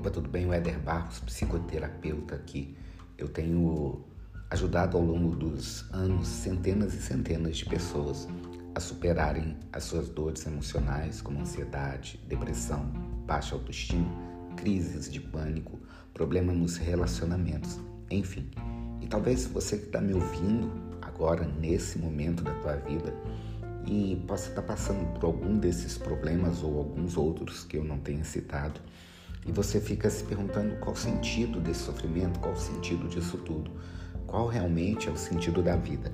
Opa, tudo bem? O Éder Barros, psicoterapeuta aqui. Eu tenho ajudado ao longo dos anos centenas e centenas de pessoas a superarem as suas dores emocionais, como ansiedade, depressão, baixa autoestima, crises de pânico, problemas nos relacionamentos, enfim. E talvez você que está me ouvindo agora, nesse momento da tua vida, e possa estar tá passando por algum desses problemas ou alguns outros que eu não tenha citado, e você fica se perguntando qual o sentido desse sofrimento, qual o sentido disso tudo, qual realmente é o sentido da vida.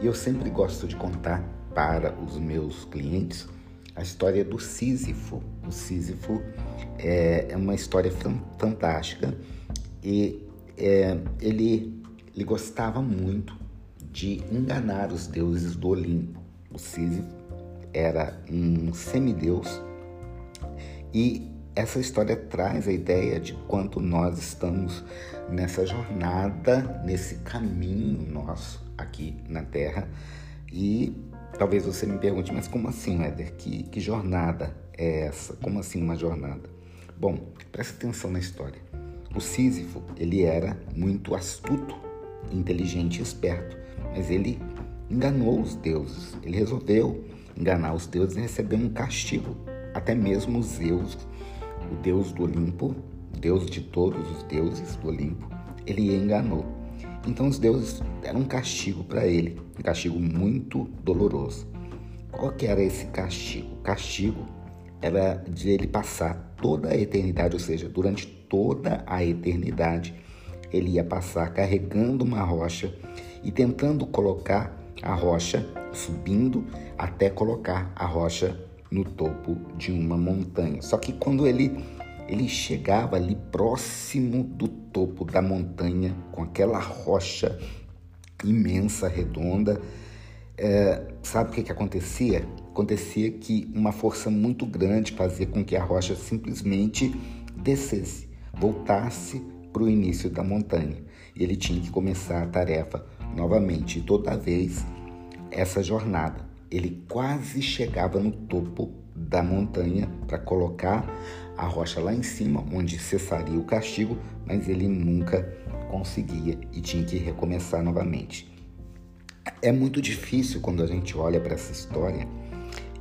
E eu sempre gosto de contar para os meus clientes a história do Sísifo. O Sísifo é, é uma história fantástica e é, ele, ele gostava muito de enganar os deuses do Olimpo. O Sísifo era um semideus e essa história traz a ideia de quanto nós estamos nessa jornada, nesse caminho nosso aqui na Terra. E talvez você me pergunte, mas como assim, Éder? Que, que jornada é essa? Como assim uma jornada? Bom, preste atenção na história. O Sísifo, ele era muito astuto, inteligente e esperto, mas ele enganou os deuses. Ele resolveu enganar os deuses e receber um castigo. Até mesmo os Zeus o deus do Olimpo, deus de todos os deuses do Olimpo, ele enganou. Então os deuses deram um castigo para ele, um castigo muito doloroso. Qual que era esse castigo? O castigo era de ele passar toda a eternidade, ou seja, durante toda a eternidade, ele ia passar carregando uma rocha e tentando colocar a rocha, subindo até colocar a rocha no topo de uma montanha. Só que quando ele ele chegava ali próximo do topo da montanha, com aquela rocha imensa, redonda, é, sabe o que, que acontecia? Acontecia que uma força muito grande fazia com que a rocha simplesmente descesse, voltasse para o início da montanha. E ele tinha que começar a tarefa novamente. Toda vez essa jornada ele quase chegava no topo da montanha para colocar a rocha lá em cima, onde cessaria o castigo, mas ele nunca conseguia e tinha que recomeçar novamente. É muito difícil quando a gente olha para essa história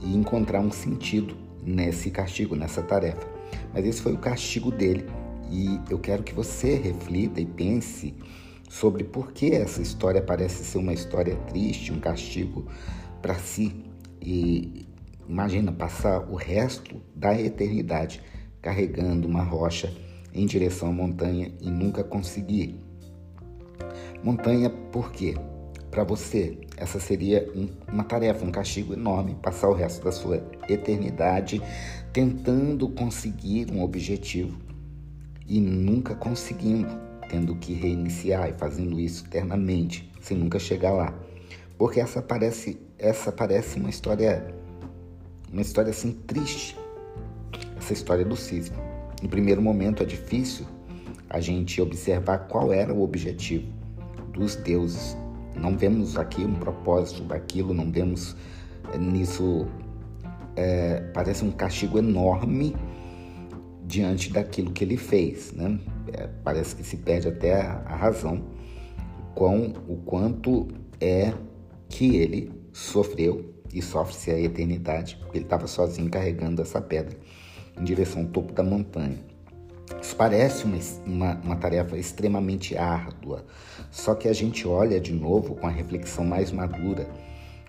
e encontrar um sentido nesse castigo, nessa tarefa. Mas esse foi o castigo dele e eu quero que você reflita e pense sobre por que essa história parece ser uma história triste, um castigo para si e imagina passar o resto da eternidade carregando uma rocha em direção à montanha e nunca conseguir. Montanha, por quê? Para você, essa seria um, uma tarefa, um castigo enorme, passar o resto da sua eternidade tentando conseguir um objetivo e nunca conseguindo, tendo que reiniciar e fazendo isso eternamente, sem nunca chegar lá. Porque essa parece essa parece uma história uma história assim triste. Essa história do cisne. No primeiro momento é difícil a gente observar qual era o objetivo dos deuses. Não vemos aqui um propósito daquilo, não vemos eh, nisso é, parece um castigo enorme diante daquilo que ele fez, né? É, parece que se perde até a, a razão com o quanto é que ele sofreu e sofre-se a eternidade, porque ele estava sozinho carregando essa pedra em direção ao topo da montanha. Isso parece uma, uma, uma, tarefa extremamente árdua, só que a gente olha de novo com a reflexão mais madura,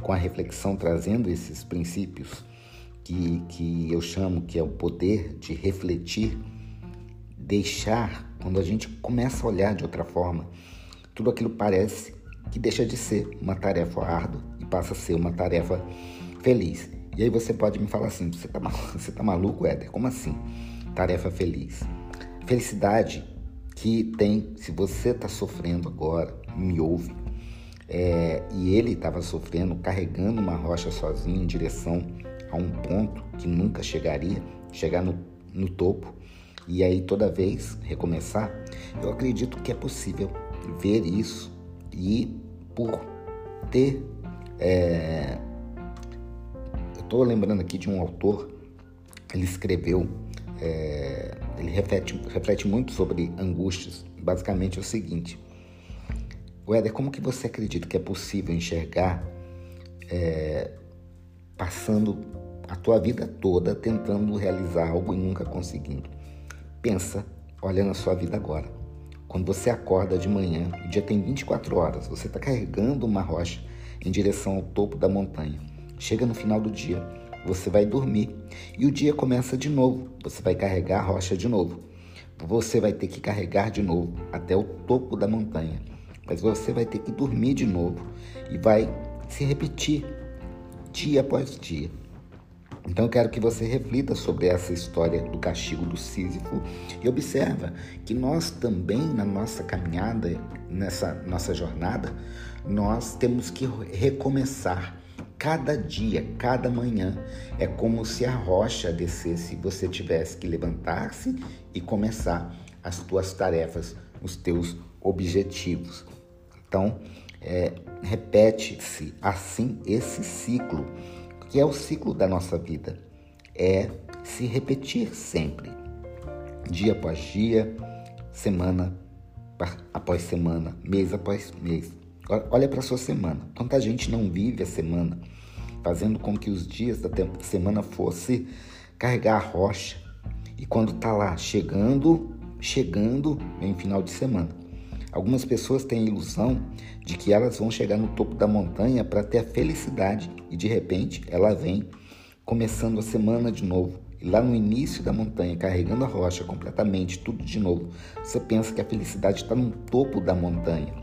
com a reflexão trazendo esses princípios que, que eu chamo que é o poder de refletir, deixar, quando a gente começa a olhar de outra forma, tudo aquilo parece que deixa de ser uma tarefa árdua e passa a ser uma tarefa feliz. E aí você pode me falar assim: você tá, você tá maluco, Éder? Como assim? Tarefa feliz. Felicidade que tem, se você está sofrendo agora, me ouve, é, e ele estava sofrendo, carregando uma rocha sozinho em direção a um ponto que nunca chegaria, chegar no, no topo, e aí toda vez recomeçar, eu acredito que é possível ver isso e por ter. É, eu estou lembrando aqui de um autor, ele escreveu é, ele reflete, reflete muito sobre angústias. Basicamente é o seguinte: Éder, como que você acredita que é possível enxergar é, passando a tua vida toda tentando realizar algo e nunca conseguindo? Pensa, olha na sua vida agora. Quando você acorda de manhã, o dia tem 24 horas, você está carregando uma rocha em direção ao topo da montanha. Chega no final do dia, você vai dormir e o dia começa de novo. Você vai carregar a rocha de novo. Você vai ter que carregar de novo até o topo da montanha. Mas você vai ter que dormir de novo e vai se repetir dia após dia. Então eu quero que você reflita sobre essa história do castigo do Sísifo e observa que nós também na nossa caminhada, nessa nossa jornada, nós temos que recomeçar cada dia, cada manhã. É como se a rocha descesse você tivesse que levantar-se e começar as tuas tarefas, os teus objetivos. Então, é, repete-se assim esse ciclo que é o ciclo da nossa vida. É se repetir sempre, dia após dia, semana após semana, mês após mês. Olha para a sua semana. Quanta gente não vive a semana, fazendo com que os dias da semana fosse carregar a rocha. E quando está lá chegando, chegando, vem final de semana. Algumas pessoas têm a ilusão de que elas vão chegar no topo da montanha para ter a felicidade e de repente ela vem começando a semana de novo. E lá no início da montanha, carregando a rocha completamente, tudo de novo, você pensa que a felicidade está no topo da montanha.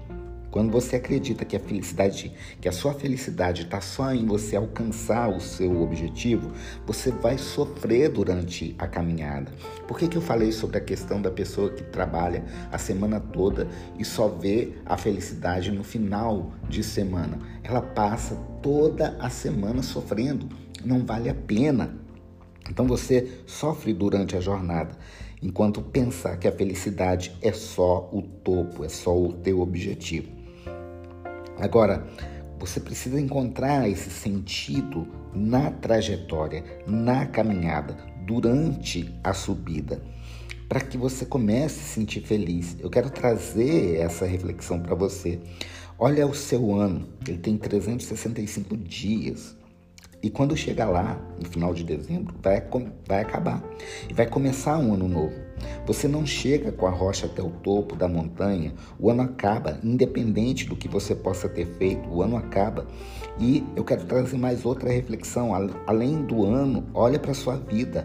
Quando você acredita que a felicidade, que a sua felicidade está só em você alcançar o seu objetivo, você vai sofrer durante a caminhada. Por que, que eu falei sobre a questão da pessoa que trabalha a semana toda e só vê a felicidade no final de semana? Ela passa toda a semana sofrendo. Não vale a pena. Então você sofre durante a jornada enquanto pensar que a felicidade é só o topo, é só o teu objetivo. Agora, você precisa encontrar esse sentido na trajetória, na caminhada, durante a subida, para que você comece a se sentir feliz. Eu quero trazer essa reflexão para você. Olha o seu ano, ele tem 365 dias. E quando chegar lá, no final de dezembro, vai, vai acabar. E vai começar um ano novo. Você não chega com a rocha até o topo da montanha, o ano acaba, independente do que você possa ter feito, o ano acaba. E eu quero trazer mais outra reflexão. Além do ano, olha para a sua vida.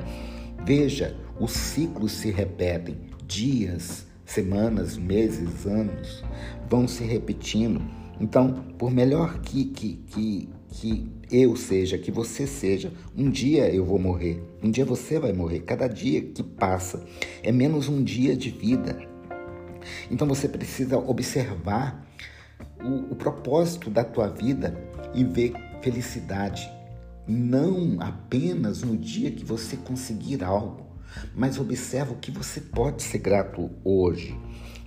Veja, os ciclos se repetem, dias, semanas, meses, anos vão se repetindo. Então, por melhor que, que, que que eu seja, que você seja. Um dia eu vou morrer, um dia você vai morrer. Cada dia que passa é menos um dia de vida. Então você precisa observar o, o propósito da tua vida e ver felicidade. Não apenas no dia que você conseguir algo, mas observa o que você pode ser grato hoje.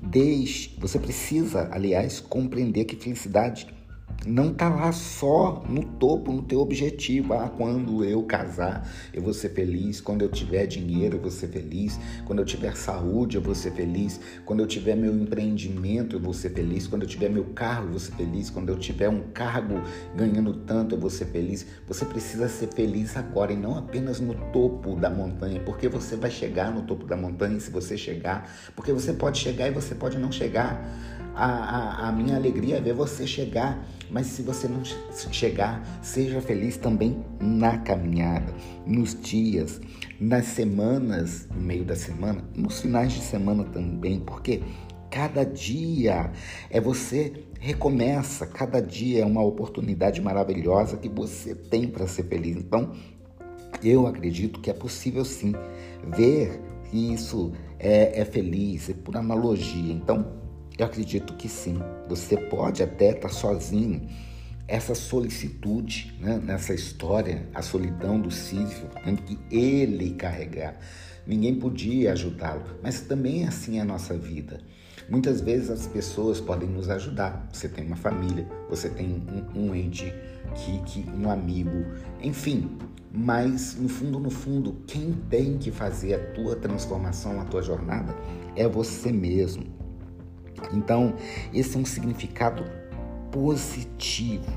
Deixe, você precisa, aliás, compreender que felicidade não tá lá só no topo, no teu objetivo. Ah, quando eu casar, eu vou ser feliz. Quando eu tiver dinheiro, eu vou ser feliz. Quando eu tiver saúde, eu vou ser feliz. Quando eu tiver meu empreendimento, eu vou ser feliz. Quando eu tiver meu carro, eu vou ser feliz. Quando eu tiver um cargo ganhando tanto, eu vou ser feliz. Você precisa ser feliz agora e não apenas no topo da montanha, porque você vai chegar no topo da montanha se você chegar, porque você pode chegar e você pode não chegar. A, a, a, minha alegria é ver você chegar, mas se você não chegar, seja feliz também na caminhada, nos dias, nas semanas, no meio da semana, nos finais de semana também, porque cada dia é você recomeça, cada dia é uma oportunidade maravilhosa que você tem para ser feliz. Então, eu acredito que é possível sim ver que isso é, é feliz, é por analogia. Então, eu acredito que sim. Você pode até estar sozinho. Essa solicitude né, nessa história, a solidão do Sísifo, tendo que ele carregar. Ninguém podia ajudá-lo, mas também assim é a nossa vida. Muitas vezes as pessoas podem nos ajudar. Você tem uma família, você tem um, um ente, que, que, um amigo, enfim. Mas no fundo, no fundo, quem tem que fazer a tua transformação, a tua jornada, é você mesmo. Então, esse é um significado positivo.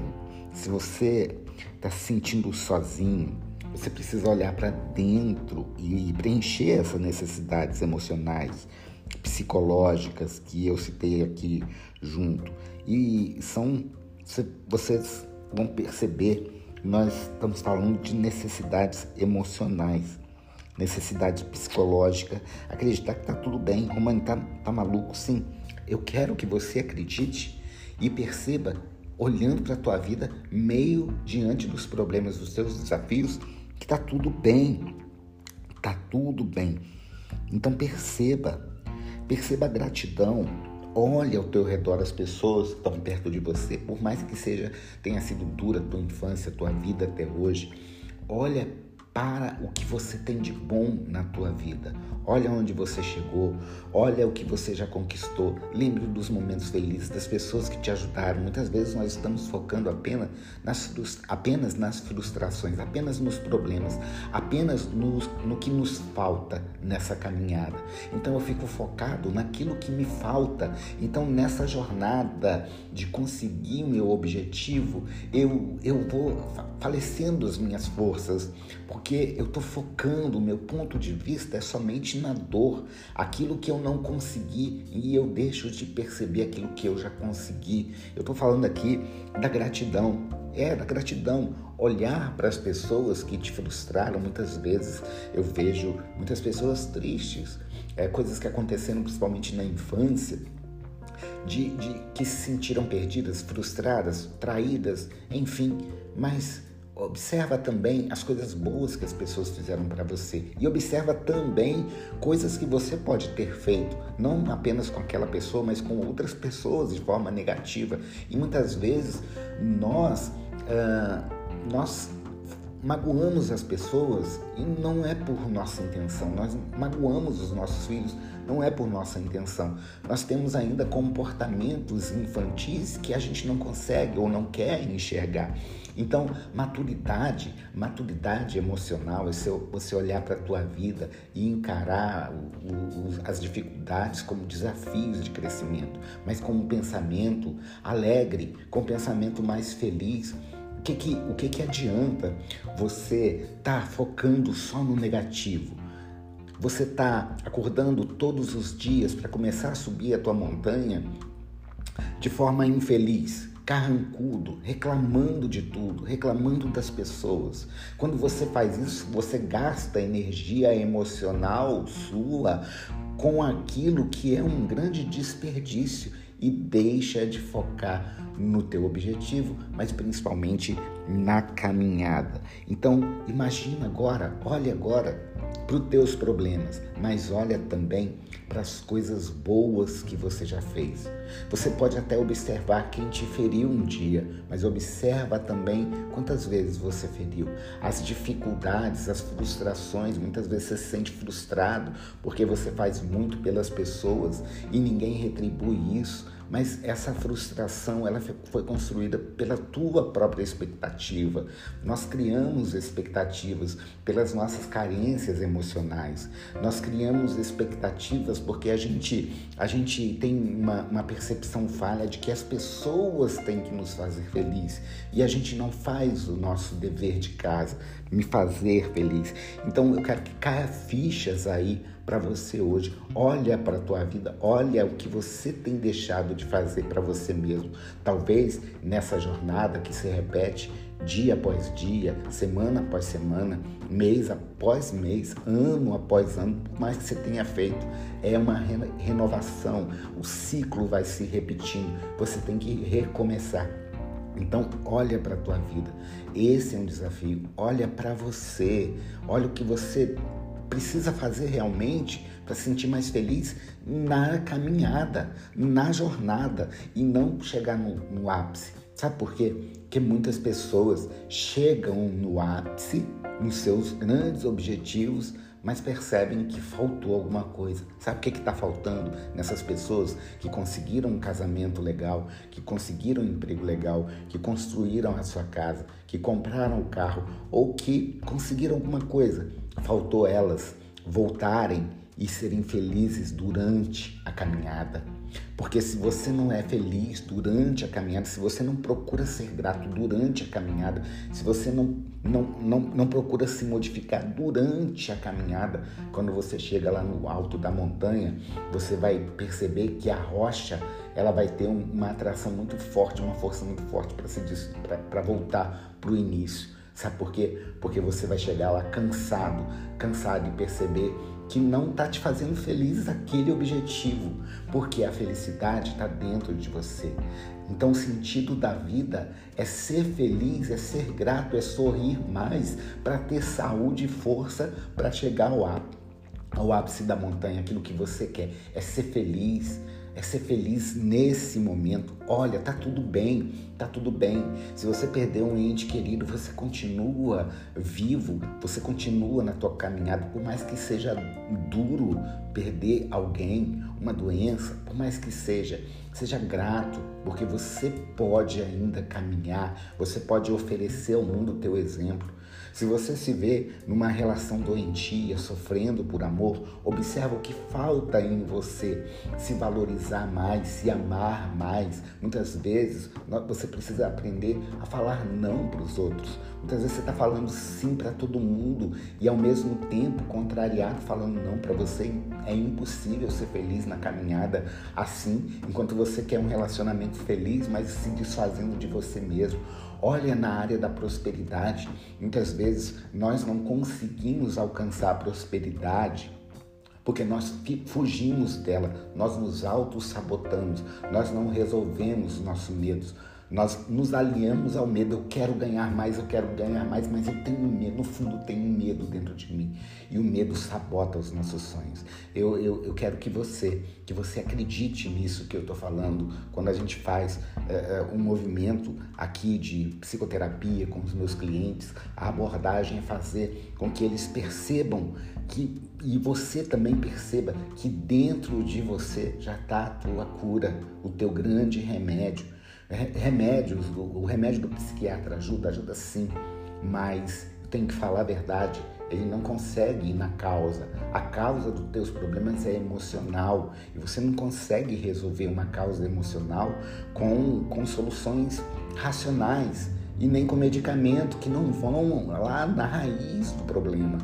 Se você está se sentindo sozinho, você precisa olhar para dentro e preencher essas necessidades emocionais, psicológicas que eu citei aqui junto. E são vocês vão perceber, nós estamos falando de necessidades emocionais, necessidade psicológica, acreditar que tá tudo bem, Romano tá, tá maluco, sim. Eu quero que você acredite e perceba, olhando para a tua vida, meio diante dos problemas, dos teus desafios, que tá tudo bem. Tá tudo bem. Então perceba, perceba a gratidão. Olha ao teu redor as pessoas que estão perto de você, por mais que seja tenha sido dura a tua infância, a tua vida até hoje. Olha para o que você tem de bom na tua vida. Olha onde você chegou, olha o que você já conquistou. Lembre dos momentos felizes, das pessoas que te ajudaram. Muitas vezes nós estamos focando apenas nas, apenas nas frustrações, apenas nos problemas, apenas no, no que nos falta nessa caminhada. Então eu fico focado naquilo que me falta. Então nessa jornada de conseguir o meu objetivo, eu, eu vou falecendo as minhas forças porque eu estou focando, o meu ponto de vista é somente na dor, aquilo que eu não consegui e eu deixo de perceber aquilo que eu já consegui. Eu estou falando aqui da gratidão, é da gratidão. Olhar para as pessoas que te frustraram, muitas vezes eu vejo muitas pessoas tristes, é, coisas que aconteceram principalmente na infância, de, de, que se sentiram perdidas, frustradas, traídas, enfim, mas Observa também as coisas boas que as pessoas fizeram para você e observa também coisas que você pode ter feito, não apenas com aquela pessoa, mas com outras pessoas de forma negativa. E muitas vezes nós uh, nós magoamos as pessoas e não é por nossa intenção. Nós magoamos os nossos filhos, não é por nossa intenção. Nós temos ainda comportamentos infantis que a gente não consegue ou não quer enxergar. Então, maturidade, maturidade emocional é você olhar para a tua vida e encarar o, o, as dificuldades como desafios de crescimento, mas com um pensamento alegre, com um pensamento mais feliz. O que, que, o que, que adianta você estar tá focando só no negativo? Você está acordando todos os dias para começar a subir a tua montanha de forma infeliz, carrancudo, reclamando de tudo, reclamando das pessoas. Quando você faz isso, você gasta energia emocional sua com aquilo que é um grande desperdício e deixa de focar no teu objetivo, mas principalmente na caminhada. Então, imagina agora, olha agora para os teus problemas, mas olha também para as coisas boas que você já fez. Você pode até observar quem te feriu um dia, mas observa também quantas vezes você feriu. As dificuldades, as frustrações, muitas vezes você se sente frustrado porque você faz muito pelas pessoas e ninguém retribui isso mas essa frustração ela foi construída pela tua própria expectativa. Nós criamos expectativas pelas nossas carências emocionais. Nós criamos expectativas porque a gente, a gente tem uma, uma percepção falha de que as pessoas têm que nos fazer feliz e a gente não faz o nosso dever de casa, me fazer feliz. Então eu quero que caia fichas aí para você hoje. Olha para a tua vida, olha o que você tem deixado de fazer para você mesmo. Talvez nessa jornada que se repete dia após dia, semana após semana, mês após mês, ano após ano, por mais que você tenha feito, é uma renovação. O ciclo vai se repetindo. Você tem que recomeçar. Então, olha para a tua vida. Esse é um desafio. Olha para você. Olha o que você precisa fazer realmente para se sentir mais feliz na caminhada, na jornada e não chegar no, no ápice. Sabe por quê? Porque muitas pessoas chegam no ápice, nos seus grandes objetivos, mas percebem que faltou alguma coisa. Sabe o que está faltando nessas pessoas que conseguiram um casamento legal, que conseguiram um emprego legal, que construíram a sua casa, que compraram o carro ou que conseguiram alguma coisa? Faltou elas voltarem e serem felizes durante a caminhada. Porque se você não é feliz durante a caminhada, se você não procura ser grato durante a caminhada, se você não, não, não, não procura se modificar durante a caminhada, quando você chega lá no alto da montanha, você vai perceber que a rocha ela vai ter uma atração muito forte, uma força muito forte para voltar para o início. Sabe por quê? Porque você vai chegar lá cansado, cansado de perceber que não está te fazendo feliz aquele objetivo, porque a felicidade está dentro de você. Então, o sentido da vida é ser feliz, é ser grato, é sorrir mais para ter saúde e força para chegar ao ápice, ao ápice da montanha, aquilo que você quer. É ser feliz, é ser feliz nesse momento. Olha, tá tudo bem, tá tudo bem. Se você perdeu um ente querido, você continua vivo, você continua na tua caminhada, por mais que seja duro perder alguém, uma doença, por mais que seja, seja grato, porque você pode ainda caminhar, você pode oferecer ao mundo o teu exemplo. Se você se vê numa relação doentia, sofrendo por amor, observa o que falta em você. Se valorizar mais, se amar mais. Muitas vezes você precisa aprender a falar não para os outros. Muitas vezes você está falando sim para todo mundo e ao mesmo tempo contrariado falando não para você. É impossível ser feliz na caminhada assim, enquanto você quer um relacionamento feliz, mas se desfazendo de você mesmo. Olha na área da prosperidade. Muitas vezes nós não conseguimos alcançar a prosperidade porque nós fugimos dela, nós nos auto-sabotamos, nós não resolvemos nossos medos, nós nos aliamos ao medo. Eu quero ganhar mais, eu quero ganhar mais, mas eu tenho medo. No fundo, tenho medo dentro de mim. E o medo sabota os nossos sonhos. Eu, eu, eu quero que você, que você acredite nisso que eu estou falando. Quando a gente faz é, um movimento aqui de psicoterapia com os meus clientes, a abordagem é fazer com que eles percebam que e você também perceba que dentro de você já está a tua cura, o teu grande remédio remédios, o remédio do psiquiatra ajuda, ajuda sim, mas tem que falar a verdade, ele não consegue ir na causa. A causa dos teus problemas é emocional e você não consegue resolver uma causa emocional com, com soluções racionais e nem com medicamento que não vão lá na raiz do problema.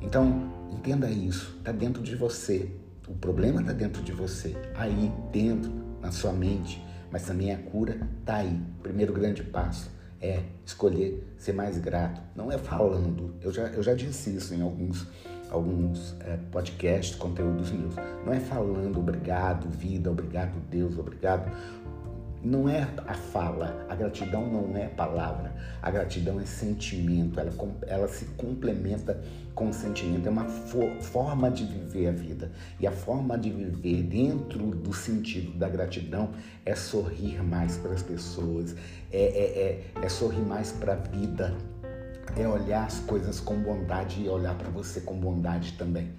Então, entenda isso, está dentro de você. O problema está dentro de você, aí dentro, na sua mente mas também a cura está aí. O primeiro grande passo é escolher ser mais grato. Não é falando, eu já, eu já disse isso em alguns, alguns é, podcasts, conteúdos meus. Não é falando obrigado, vida, obrigado, Deus, obrigado não é a fala, a gratidão não é palavra, a gratidão é sentimento, ela, ela se complementa com o sentimento, é uma for, forma de viver a vida. E a forma de viver dentro do sentido da gratidão é sorrir mais para as pessoas, é, é, é, é sorrir mais para a vida, é olhar as coisas com bondade e olhar para você com bondade também.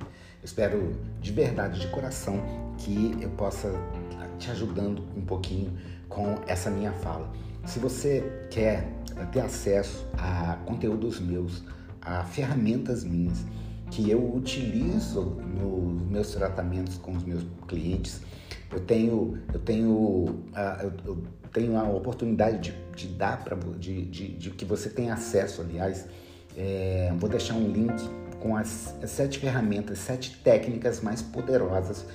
espero de verdade, de coração, que eu possa te ajudando um pouquinho com essa minha fala. Se você quer ter acesso a conteúdos meus, a ferramentas minhas que eu utilizo nos meus tratamentos com os meus clientes, eu tenho, eu tenho, eu tenho a oportunidade de, de dar para de, de, de, que você tenha acesso, aliás, é, vou deixar um link com as sete ferramentas, sete técnicas mais poderosas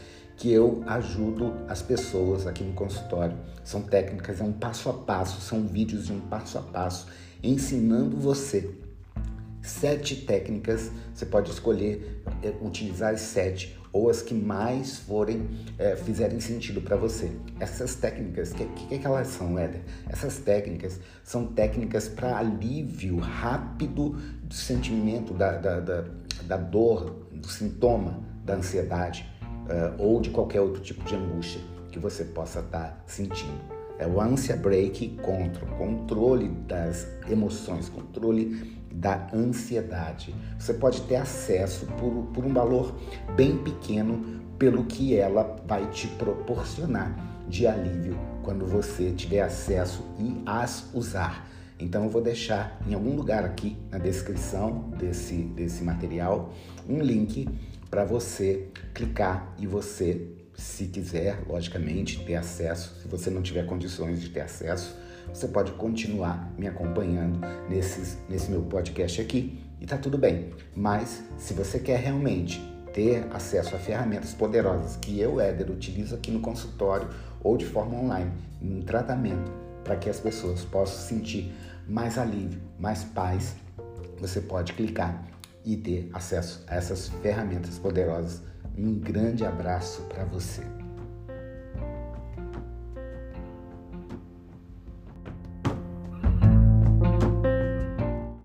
que eu ajudo as pessoas aqui no consultório. São técnicas, é um passo a passo, são vídeos de um passo a passo, ensinando você sete técnicas. Você pode escolher é, utilizar as sete ou as que mais forem é, fizerem sentido para você. Essas técnicas, o que, que, que, elas são, Éder? Essas técnicas são técnicas para alívio rápido do sentimento, da, da, da, da dor, do sintoma da ansiedade uh, ou de qualquer outro tipo de angústia que você possa estar tá sentindo. É o ânsia break control, controle das emoções, controle da ansiedade. Você pode ter acesso por, por um valor bem pequeno, pelo que ela vai te proporcionar de alívio quando você tiver acesso e as usar. Então eu vou deixar em algum lugar aqui na descrição desse, desse material um link para você clicar e você, se quiser, logicamente, ter acesso. Se você não tiver condições de ter acesso, você pode continuar me acompanhando nesses, nesse meu podcast aqui e tá tudo bem. Mas se você quer realmente ter acesso a ferramentas poderosas que eu, Éder, utilizo aqui no consultório ou de forma online, em tratamento, para que as pessoas possam sentir mais alívio, mais paz, você pode clicar e ter acesso a essas ferramentas poderosas. Um grande abraço para você.